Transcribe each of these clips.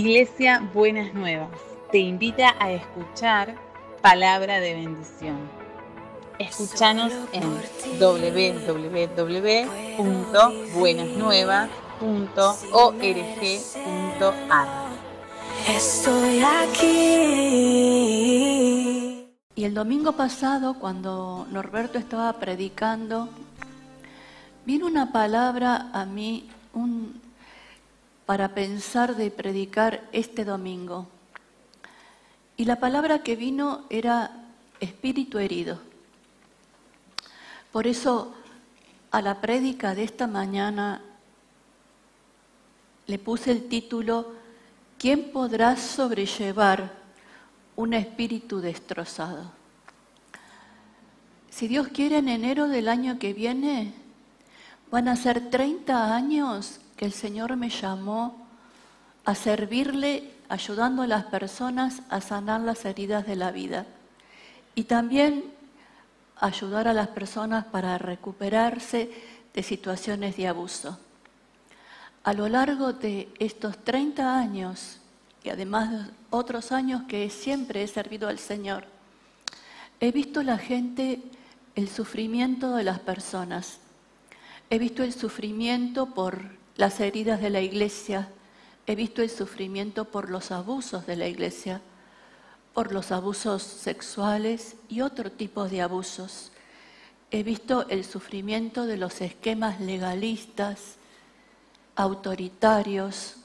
Iglesia Buenas Nuevas te invita a escuchar palabra de bendición. Escúchanos en www.buenasnuevas.org.ar. Estoy aquí. Y el domingo pasado, cuando Norberto estaba predicando, vino una palabra a mí un, para pensar de predicar este domingo. Y la palabra que vino era espíritu herido. Por eso a la prédica de esta mañana le puse el título ¿Quién podrá sobrellevar un espíritu destrozado? Si Dios quiere, en enero del año que viene van a ser 30 años que el Señor me llamó a servirle ayudando a las personas a sanar las heridas de la vida y también ayudar a las personas para recuperarse de situaciones de abuso. A lo largo de estos 30 años, y además de otros años que siempre he servido al Señor, he visto la gente, el sufrimiento de las personas. He visto el sufrimiento por las heridas de la iglesia, he visto el sufrimiento por los abusos de la iglesia, por los abusos sexuales y otro tipo de abusos. He visto el sufrimiento de los esquemas legalistas, autoritarios,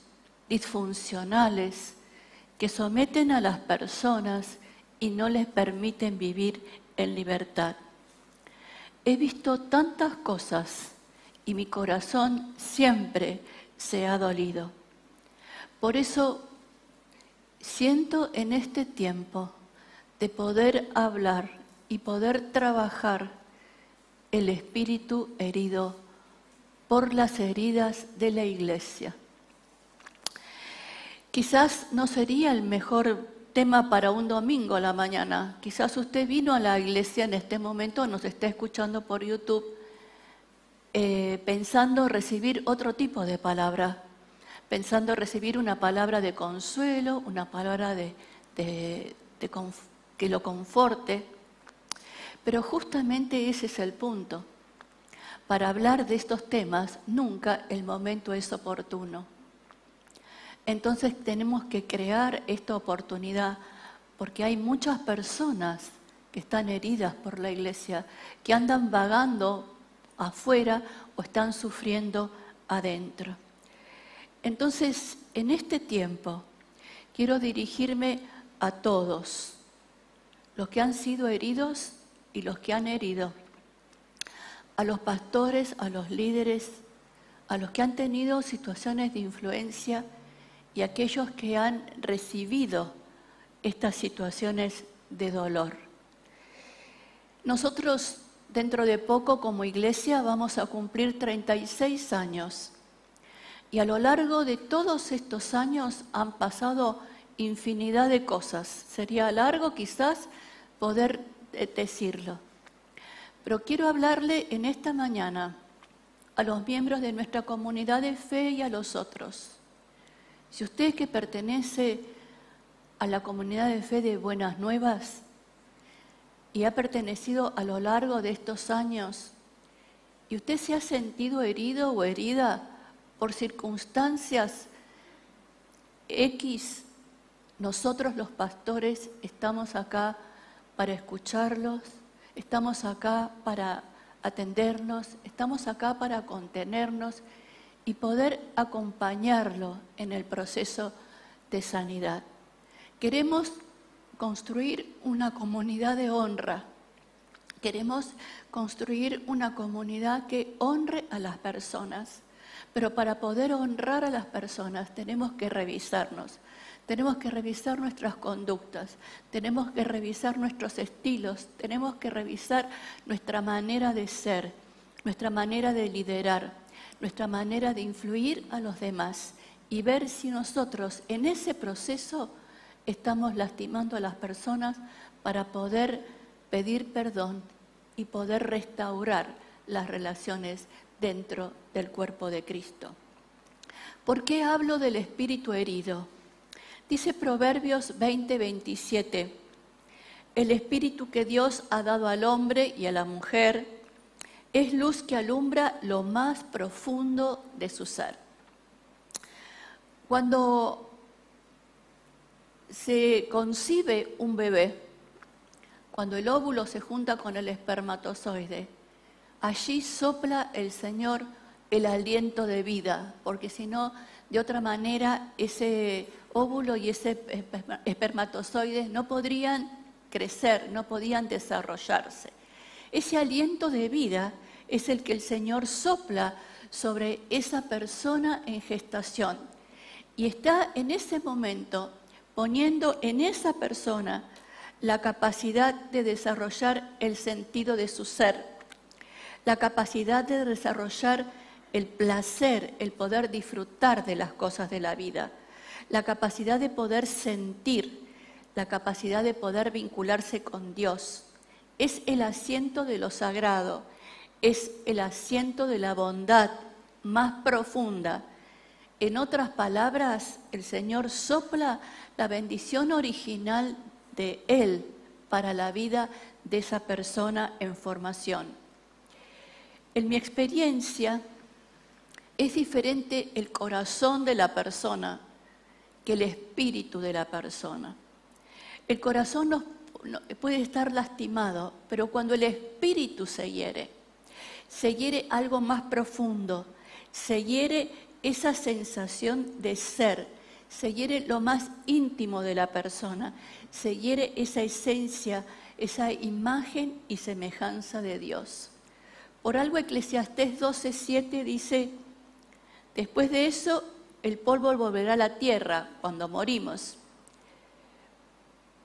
disfuncionales, que someten a las personas y no les permiten vivir en libertad. He visto tantas cosas y mi corazón siempre se ha dolido. Por eso siento en este tiempo de poder hablar y poder trabajar el espíritu herido por las heridas de la iglesia. Quizás no sería el mejor tema para un domingo a la mañana. Quizás usted vino a la iglesia en este momento, nos está escuchando por YouTube, eh, pensando recibir otro tipo de palabra pensando recibir una palabra de consuelo, una palabra de, que lo conforte. Pero justamente ese es el punto. Para hablar de estos temas, nunca el momento es oportuno. Entonces tenemos que crear esta oportunidad porque hay muchas personas que están heridas por la iglesia, que andan vagando afuera o están sufriendo adentro. Entonces, en este tiempo, quiero dirigirme a todos, los que han sido heridos y los que han herido, a los pastores, a los líderes, a los que han tenido situaciones de influencia y a aquellos que han recibido estas situaciones de dolor. Nosotros dentro de poco como iglesia vamos a cumplir 36 años y a lo largo de todos estos años han pasado infinidad de cosas. Sería largo quizás poder eh, decirlo. Pero quiero hablarle en esta mañana a los miembros de nuestra comunidad de fe y a los otros. Si usted que pertenece a la comunidad de fe de Buenas Nuevas y ha pertenecido a lo largo de estos años y usted se ha sentido herido o herida por circunstancias X, nosotros los pastores estamos acá para escucharlos, estamos acá para atendernos, estamos acá para contenernos y poder acompañarlo en el proceso de sanidad. Queremos construir una comunidad de honra. Queremos construir una comunidad que honre a las personas. Pero para poder honrar a las personas tenemos que revisarnos, tenemos que revisar nuestras conductas, tenemos que revisar nuestros estilos, tenemos que revisar nuestra manera de ser, nuestra manera de liderar, nuestra manera de influir a los demás y ver si nosotros en ese proceso estamos lastimando a las personas para poder pedir perdón y poder restaurar las relaciones dentro del cuerpo de Cristo. ¿Por qué hablo del espíritu herido? Dice Proverbios 20, 27, el espíritu que Dios ha dado al hombre y a la mujer es luz que alumbra lo más profundo de su ser. Cuando se concibe un bebé, cuando el óvulo se junta con el espermatozoide, allí sopla el Señor el aliento de vida, porque si no, de otra manera, ese óvulo y ese espermatozoide no podrían crecer, no podían desarrollarse. Ese aliento de vida es el que el Señor sopla sobre esa persona en gestación. Y está en ese momento poniendo en esa persona la capacidad de desarrollar el sentido de su ser, la capacidad de desarrollar el placer, el poder disfrutar de las cosas de la vida, la capacidad de poder sentir, la capacidad de poder vincularse con Dios. Es el asiento de lo sagrado, es el asiento de la bondad más profunda. En otras palabras, el Señor sopla la bendición original de Él para la vida de esa persona en formación. En mi experiencia, es diferente el corazón de la persona que el espíritu de la persona. El corazón puede estar lastimado, pero cuando el espíritu se hiere, se hiere algo más profundo, se hiere esa sensación de ser, se hiere lo más íntimo de la persona, se hiere esa esencia, esa imagen y semejanza de Dios. Por algo Eclesiastés 12:7 dice, después de eso el polvo volverá a la tierra cuando morimos.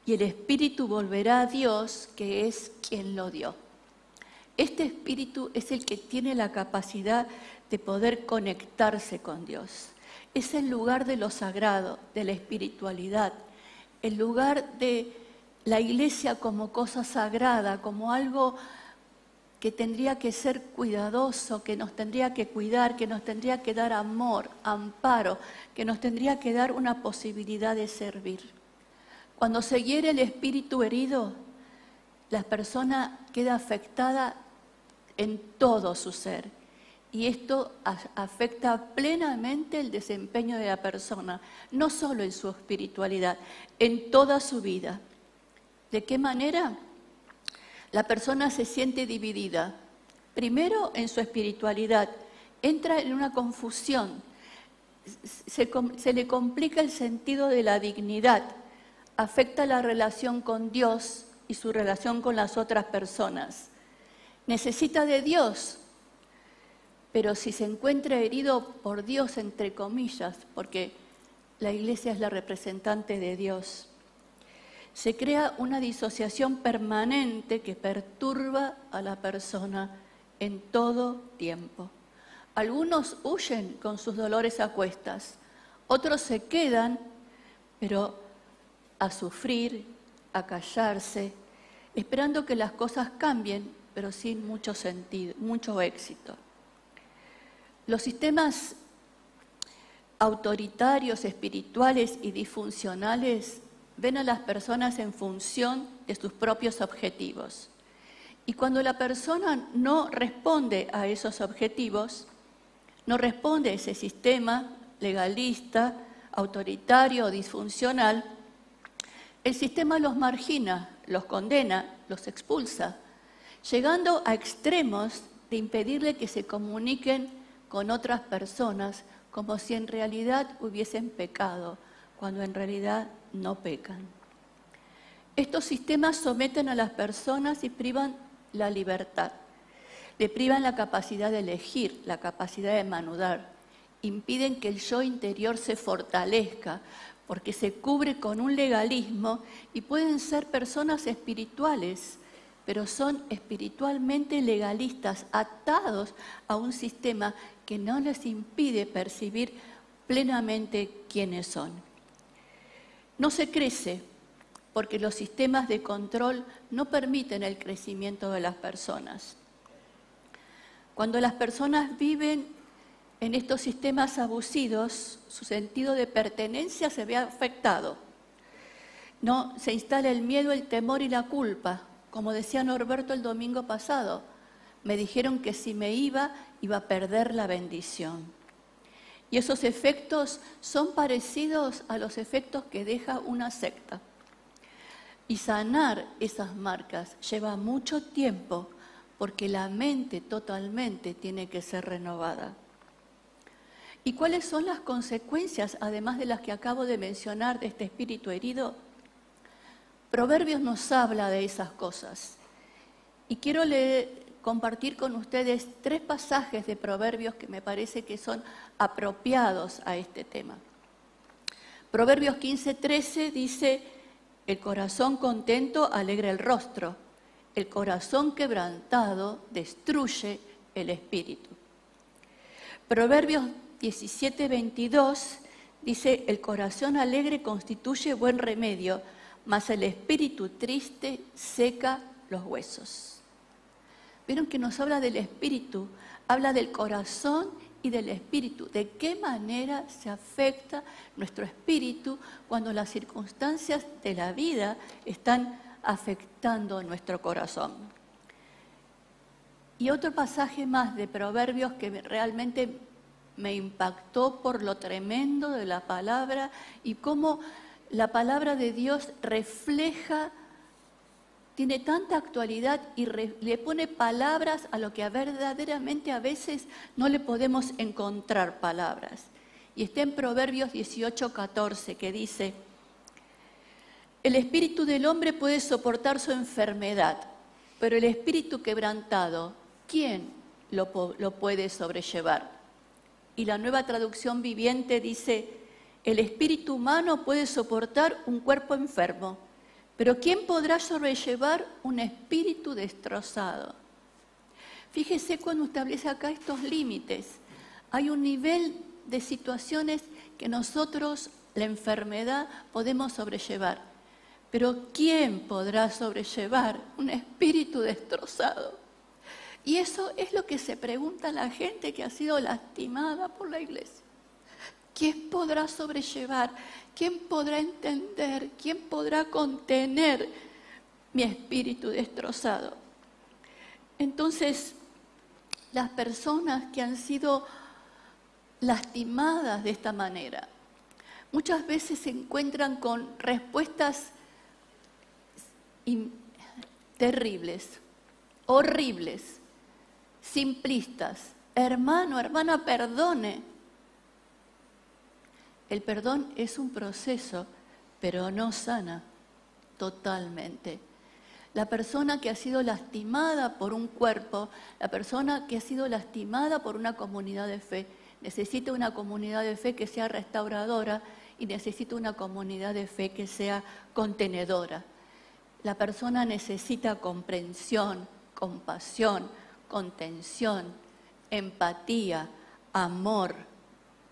Y el espíritu volverá a Dios, que es quien lo dio. Este espíritu es el que tiene la capacidad de poder conectarse con Dios. Es el lugar de lo sagrado, de la espiritualidad, el lugar de la iglesia como cosa sagrada, como algo que tendría que ser cuidadoso, que nos tendría que cuidar, que nos tendría que dar amor, amparo, que nos tendría que dar una posibilidad de servir. Cuando se hiere el espíritu herido, la persona queda afectada en todo su ser. Y esto afecta plenamente el desempeño de la persona, no solo en su espiritualidad, en toda su vida. ¿De qué manera? La persona se siente dividida. Primero en su espiritualidad, entra en una confusión, se, se le complica el sentido de la dignidad, afecta la relación con Dios y su relación con las otras personas necesita de Dios, pero si se encuentra herido por Dios, entre comillas, porque la iglesia es la representante de Dios, se crea una disociación permanente que perturba a la persona en todo tiempo. Algunos huyen con sus dolores a cuestas, otros se quedan, pero a sufrir, a callarse, esperando que las cosas cambien pero sin mucho sentido, mucho éxito. Los sistemas autoritarios, espirituales y disfuncionales ven a las personas en función de sus propios objetivos. Y cuando la persona no responde a esos objetivos, no responde a ese sistema legalista, autoritario o disfuncional, el sistema los margina, los condena, los expulsa, llegando a extremos de impedirle que se comuniquen con otras personas como si en realidad hubiesen pecado, cuando en realidad no pecan. Estos sistemas someten a las personas y privan la libertad, le privan la capacidad de elegir, la capacidad de manudar, impiden que el yo interior se fortalezca, porque se cubre con un legalismo y pueden ser personas espirituales pero son espiritualmente legalistas, atados a un sistema que no les impide percibir plenamente quiénes son. No se crece porque los sistemas de control no permiten el crecimiento de las personas. Cuando las personas viven en estos sistemas abusivos, su sentido de pertenencia se ve afectado. No, se instala el miedo, el temor y la culpa. Como decía Norberto el domingo pasado, me dijeron que si me iba, iba a perder la bendición. Y esos efectos son parecidos a los efectos que deja una secta. Y sanar esas marcas lleva mucho tiempo porque la mente totalmente tiene que ser renovada. ¿Y cuáles son las consecuencias, además de las que acabo de mencionar, de este espíritu herido? Proverbios nos habla de esas cosas. Y quiero compartir con ustedes tres pasajes de Proverbios que me parece que son apropiados a este tema. Proverbios 15:13 dice, el corazón contento alegra el rostro, el corazón quebrantado destruye el espíritu. Proverbios 17, 22 dice, el corazón alegre constituye buen remedio, mas el espíritu triste seca los huesos. Vieron que nos habla del espíritu, habla del corazón y del espíritu. ¿De qué manera se afecta nuestro espíritu cuando las circunstancias de la vida están afectando nuestro corazón? Y otro pasaje más de Proverbios que realmente me impactó por lo tremendo de la palabra y cómo la palabra de Dios refleja tiene tanta actualidad y le pone palabras a lo que verdaderamente a veces no le podemos encontrar palabras. Y está en Proverbios 18, 14, que dice, el espíritu del hombre puede soportar su enfermedad, pero el espíritu quebrantado, ¿quién lo, lo puede sobrellevar? Y la nueva traducción viviente dice, el espíritu humano puede soportar un cuerpo enfermo pero ¿quién podrá sobrellevar un espíritu destrozado? Fíjese cuando establece acá estos límites. Hay un nivel de situaciones que nosotros, la enfermedad, podemos sobrellevar. Pero ¿quién podrá sobrellevar un espíritu destrozado? Y eso es lo que se pregunta la gente que ha sido lastimada por la iglesia. ¿Quién podrá sobrellevar? ¿Quién podrá entender? ¿Quién podrá contener mi espíritu destrozado? Entonces, las personas que han sido lastimadas de esta manera, muchas veces se encuentran con respuestas terribles, horribles, simplistas. Hermano, hermana, perdone. El perdón es un proceso, pero no sana totalmente. La persona que ha sido lastimada por un cuerpo, la persona que ha sido lastimada por una comunidad de fe, necesita una comunidad de fe que sea restauradora y necesita una comunidad de fe que sea contenedora. La persona necesita comprensión, compasión, contención, empatía, amor,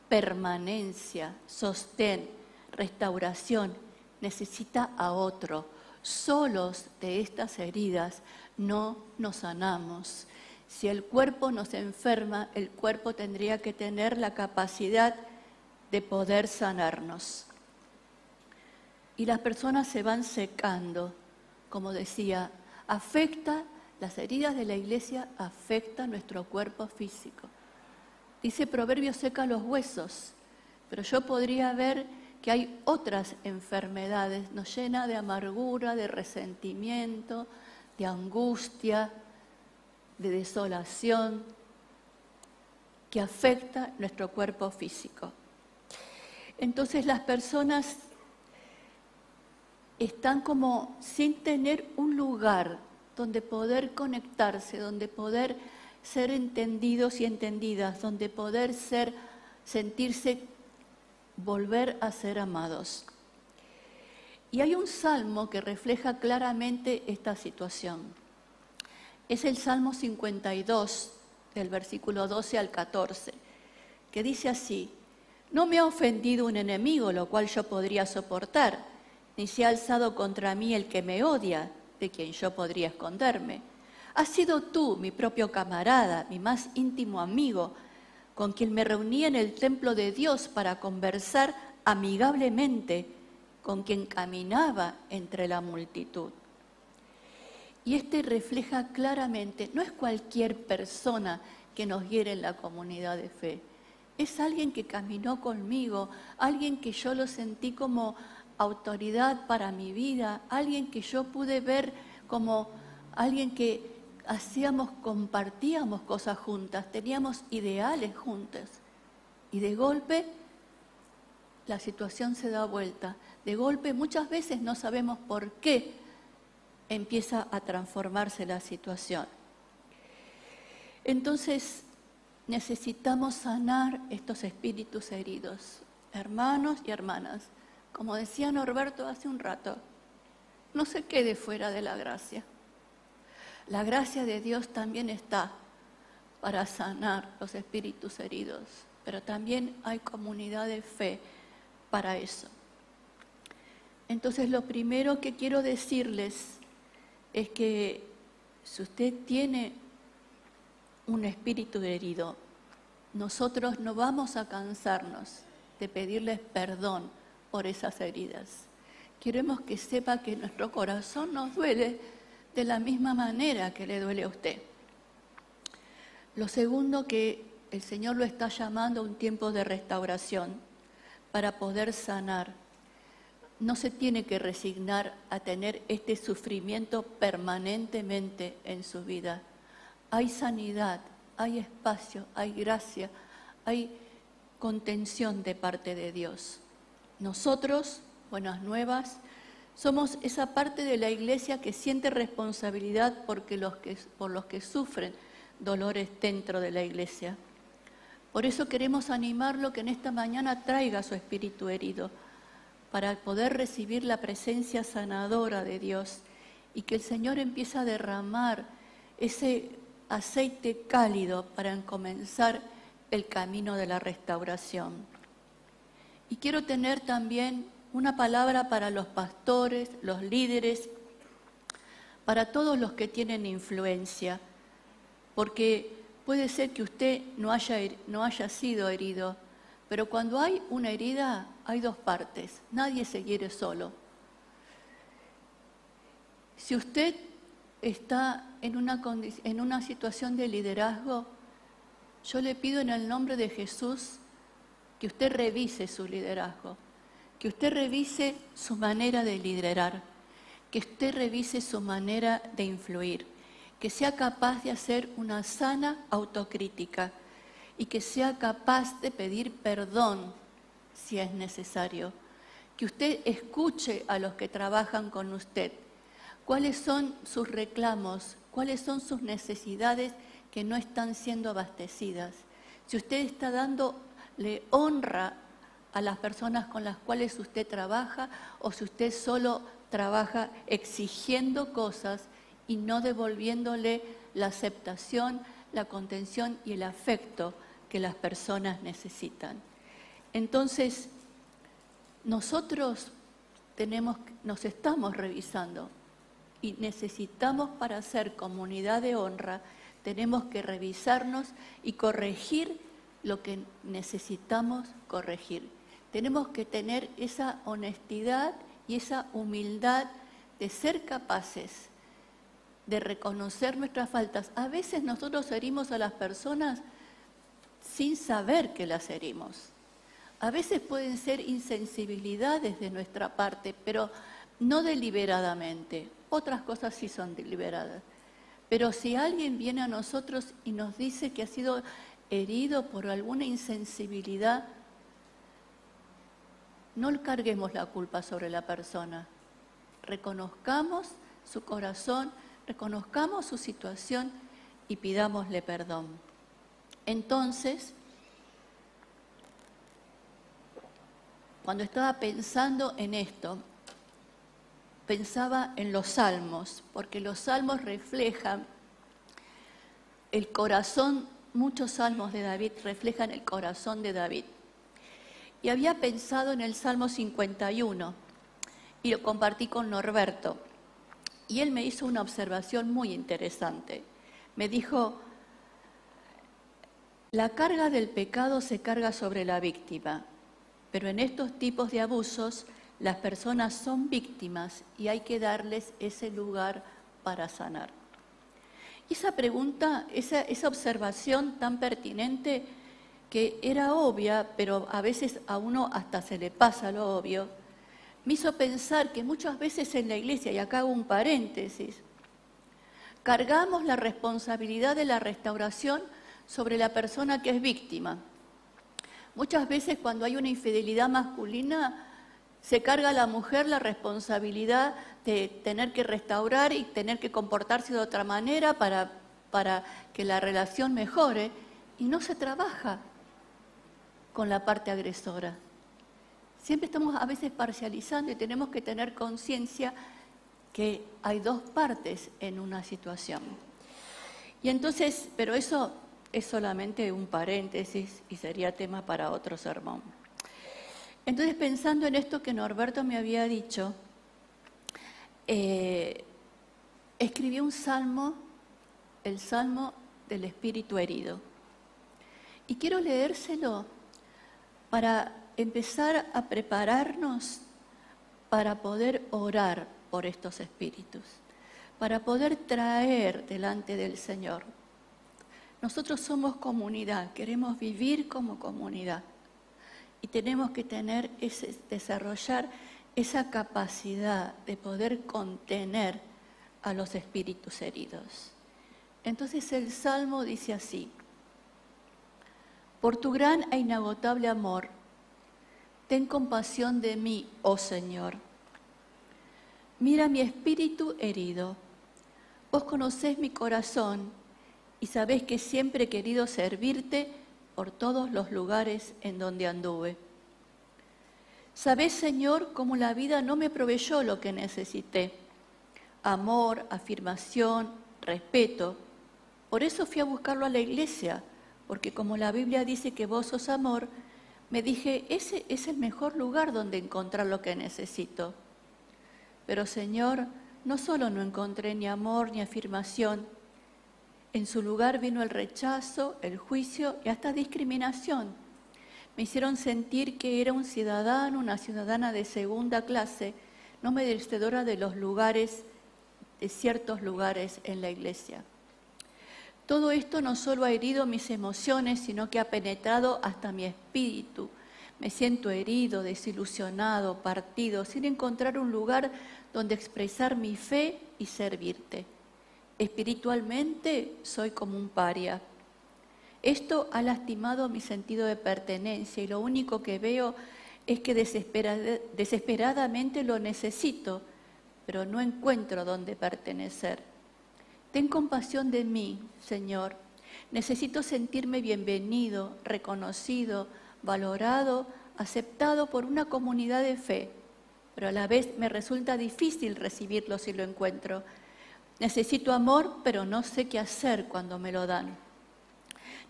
permanencia, sostén, restauración, necesita a otro. Solos de estas heridas no nos sanamos. Si el cuerpo nos enferma, el cuerpo tendría que tener la capacidad de poder sanarnos. Y las personas se van secando, como decía, afecta, las heridas de la iglesia afectan nuestro cuerpo físico. Dice Proverbio seca los huesos, pero yo podría ver que hay otras enfermedades, nos llena de amargura, de resentimiento, de angustia, de desolación, que afecta nuestro cuerpo físico. Entonces las personas están como sin tener un lugar donde poder conectarse, donde poder ser entendidos y entendidas, donde poder ser, sentirse, volver a ser amados. Y hay un salmo que refleja claramente esta situación. Es el Salmo 52, del versículo 12 al 14, que dice así, no me ha ofendido un enemigo, lo cual yo podría soportar, ni se ha alzado contra mí el que me odia, de quien yo podría esconderme. Has sido tú, mi propio camarada, mi más íntimo amigo, con quien me reunía en el templo de Dios para conversar amigablemente, con quien caminaba entre la multitud. Y este refleja claramente, no es cualquier persona que nos hiere en la comunidad de fe, es alguien que caminó conmigo, alguien que yo lo sentí como autoridad para mi vida, alguien que yo pude ver como alguien que hacíamos, compartíamos cosas juntas, teníamos ideales juntas. Y de golpe la situación se da vuelta. De golpe muchas veces no sabemos por qué empieza a transformarse la situación. Entonces necesitamos sanar estos espíritus heridos. Hermanos y hermanas, como decía Norberto hace un rato, no se quede fuera de la gracia. La gracia de Dios también está para sanar los espíritus heridos, pero también hay comunidad de fe para eso. Entonces lo primero que quiero decirles es que si usted tiene un espíritu herido, nosotros no vamos a cansarnos de pedirles perdón por esas heridas. Queremos que sepa que nuestro corazón nos duele de la misma manera que le duele a usted. Lo segundo que el Señor lo está llamando a un tiempo de restauración para poder sanar. No se tiene que resignar a tener este sufrimiento permanentemente en su vida. Hay sanidad, hay espacio, hay gracia, hay contención de parte de Dios. Nosotros, buenas nuevas, somos esa parte de la iglesia que siente responsabilidad porque los que, por los que sufren dolores dentro de la iglesia. Por eso queremos animarlo que en esta mañana traiga su espíritu herido para poder recibir la presencia sanadora de Dios y que el Señor empiece a derramar ese aceite cálido para comenzar el camino de la restauración. Y quiero tener también una palabra para los pastores, los líderes, para todos los que tienen influencia, porque puede ser que usted no haya, no haya sido herido, pero cuando hay una herida hay dos partes, nadie se quiere solo. Si usted está en una, en una situación de liderazgo, yo le pido en el nombre de Jesús que usted revise su liderazgo, que usted revise su manera de liderar, que usted revise su manera de influir, que sea capaz de hacer una sana autocrítica y que sea capaz de pedir perdón si es necesario, que usted escuche a los que trabajan con usted, cuáles son sus reclamos, cuáles son sus necesidades que no están siendo abastecidas. Si usted está dándole honra a las personas con las cuales usted trabaja o si usted solo trabaja exigiendo cosas y no devolviéndole la aceptación, la contención y el afecto que las personas necesitan. Entonces, nosotros tenemos, nos estamos revisando y necesitamos para ser comunidad de honra tenemos que revisarnos y corregir lo que necesitamos corregir. Tenemos que tener esa honestidad y esa humildad de ser capaces de reconocer nuestras faltas. A veces nosotros herimos a las personas sin saber que las herimos. A veces pueden ser insensibilidades de nuestra parte, pero no deliberadamente. Otras cosas sí son deliberadas. Pero si alguien viene a nosotros y nos dice que ha sido herido por alguna insensibilidad, no carguemos la culpa sobre la persona. Reconozcamos su corazón, reconozcamos su situación y pidámosle perdón. Entonces, cuando estaba pensando en esto, pensaba en los salmos, porque los salmos reflejan el corazón, muchos salmos de David reflejan el corazón de David. Y había pensado en el Salmo 51 y lo compartí con Norberto. Y él me hizo una observación muy interesante. Me dijo, La carga del pecado se carga sobre la víctima, pero en estos tipos de abusos las personas son víctimas y hay que darles ese lugar para sanar. Y esa pregunta, esa, esa observación tan pertinente que era obvia, pero a veces a uno hasta se le pasa lo obvio, me hizo pensar que muchas veces en la iglesia, y acá hago un paréntesis, cargamos la responsabilidad de la restauración sobre la persona que es víctima. Muchas veces cuando hay una infidelidad masculina, se carga a la mujer la responsabilidad de tener que restaurar y tener que comportarse de otra manera para, para que la relación mejore, y no se trabaja con la parte agresora. Siempre estamos a veces parcializando y tenemos que tener conciencia que hay dos partes en una situación. Y entonces, pero eso es solamente un paréntesis y sería tema para otro sermón. Entonces, pensando en esto que Norberto me había dicho, eh, escribí un salmo, el salmo del espíritu herido. Y quiero leérselo para empezar a prepararnos para poder orar por estos espíritus, para poder traer delante del Señor. Nosotros somos comunidad, queremos vivir como comunidad y tenemos que tener ese, desarrollar esa capacidad de poder contener a los espíritus heridos. Entonces el Salmo dice así, por tu gran e inagotable amor, ten compasión de mí, oh Señor. Mira mi espíritu herido. Vos conocés mi corazón y sabés que siempre he querido servirte por todos los lugares en donde anduve. Sabés, Señor, cómo la vida no me proveyó lo que necesité. Amor, afirmación, respeto. Por eso fui a buscarlo a la iglesia porque como la Biblia dice que vos sos amor, me dije, ese es el mejor lugar donde encontrar lo que necesito. Pero Señor, no solo no encontré ni amor ni afirmación, en su lugar vino el rechazo, el juicio y hasta discriminación. Me hicieron sentir que era un ciudadano, una ciudadana de segunda clase, no merecedora de los lugares, de ciertos lugares en la iglesia. Todo esto no solo ha herido mis emociones, sino que ha penetrado hasta mi espíritu. Me siento herido, desilusionado, partido, sin encontrar un lugar donde expresar mi fe y servirte. Espiritualmente soy como un paria. Esto ha lastimado mi sentido de pertenencia y lo único que veo es que desesperadamente lo necesito, pero no encuentro dónde pertenecer. Ten compasión de mí, Señor. Necesito sentirme bienvenido, reconocido, valorado, aceptado por una comunidad de fe, pero a la vez me resulta difícil recibirlo si lo encuentro. Necesito amor, pero no sé qué hacer cuando me lo dan.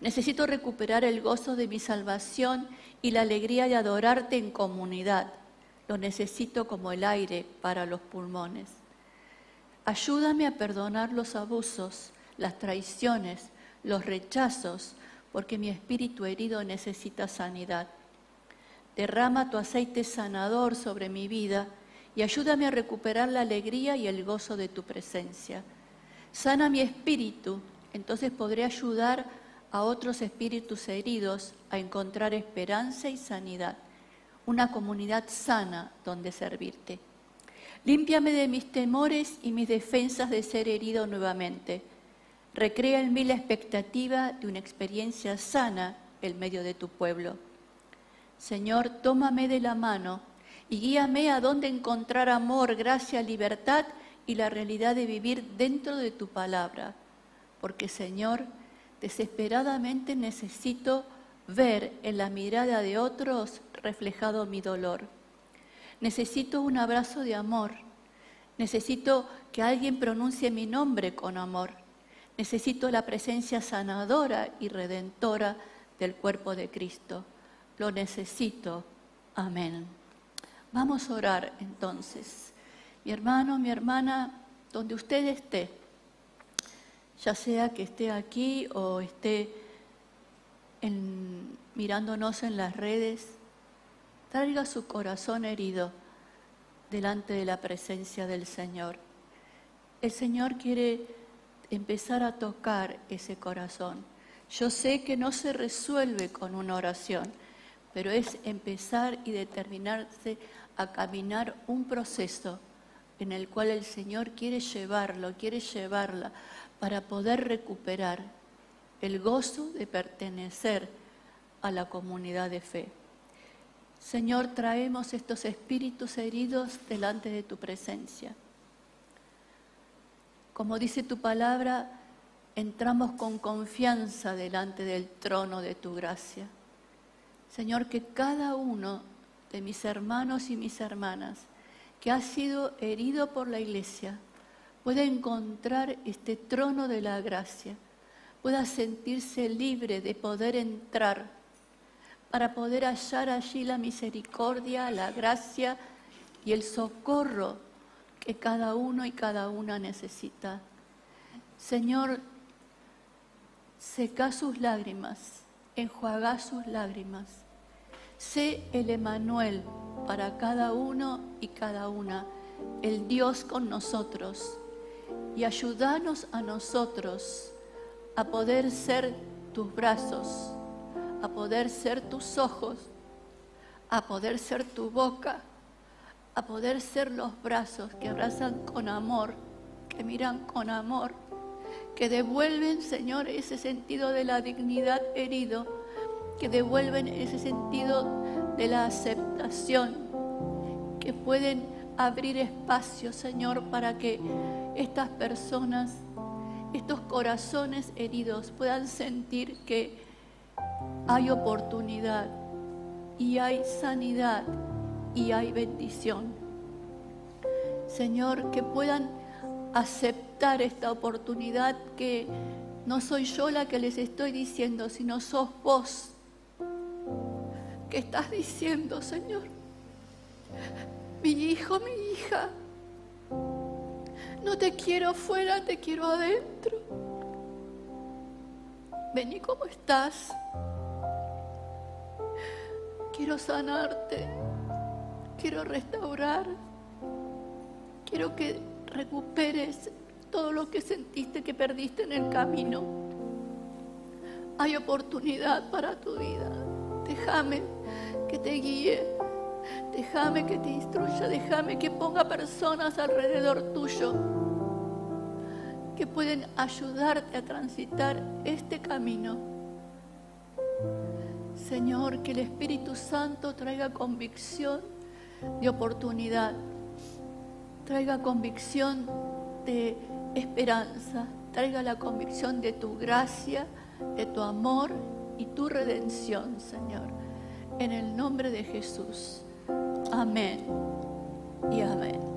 Necesito recuperar el gozo de mi salvación y la alegría de adorarte en comunidad. Lo necesito como el aire para los pulmones. Ayúdame a perdonar los abusos, las traiciones, los rechazos, porque mi espíritu herido necesita sanidad. Derrama tu aceite sanador sobre mi vida y ayúdame a recuperar la alegría y el gozo de tu presencia. Sana mi espíritu, entonces podré ayudar a otros espíritus heridos a encontrar esperanza y sanidad, una comunidad sana donde servirte. Límpiame de mis temores y mis defensas de ser herido nuevamente. Recrea en mí la expectativa de una experiencia sana en medio de tu pueblo. Señor, tómame de la mano y guíame a dónde encontrar amor, gracia, libertad y la realidad de vivir dentro de tu palabra. Porque, Señor, desesperadamente necesito ver en la mirada de otros reflejado mi dolor. Necesito un abrazo de amor. Necesito que alguien pronuncie mi nombre con amor. Necesito la presencia sanadora y redentora del cuerpo de Cristo. Lo necesito. Amén. Vamos a orar entonces. Mi hermano, mi hermana, donde usted esté, ya sea que esté aquí o esté mirándonos en las redes, traiga su corazón herido delante de la presencia del Señor. El Señor quiere empezar a tocar ese corazón. Yo sé que no se resuelve con una oración, pero es empezar y determinarse a caminar un proceso en el cual el Señor quiere llevarlo, quiere llevarla para poder recuperar el gozo de pertenecer a la comunidad de fe. Señor, traemos estos espíritus heridos delante de tu presencia. Como dice tu palabra, entramos con confianza delante del trono de tu gracia. Señor, que cada uno de mis hermanos y mis hermanas que ha sido herido por la iglesia pueda encontrar este trono de la gracia, pueda sentirse libre de poder entrar para poder hallar allí la misericordia, la gracia y el socorro que cada uno y cada una necesita. Señor, seca sus lágrimas, enjuaga sus lágrimas. Sé el Emanuel para cada uno y cada una, el Dios con nosotros. Y ayúdanos a nosotros a poder ser tus brazos, a poder ser tus ojos, a poder ser tu boca, a poder ser los brazos que abrazan con amor, que miran con amor, que devuelven, Señor, ese sentido de la dignidad herido, que devuelven ese sentido de la aceptación, que pueden abrir espacio, Señor, para que estas personas, estos corazones heridos puedan sentir que hay oportunidad y hay sanidad y hay bendición. Señor, que puedan aceptar esta oportunidad que no soy yo la que les estoy diciendo, sino sos vos que estás diciendo, Señor. Mi hijo, mi hija, no te quiero fuera, te quiero adentro. Vení como estás. Quiero sanarte, quiero restaurar, quiero que recuperes todo lo que sentiste que perdiste en el camino. Hay oportunidad para tu vida. Déjame que te guíe, déjame que te instruya, déjame que ponga personas alrededor tuyo que pueden ayudarte a transitar este camino. Señor, que el Espíritu Santo traiga convicción de oportunidad, traiga convicción de esperanza, traiga la convicción de tu gracia, de tu amor y tu redención, Señor. En el nombre de Jesús. Amén y amén.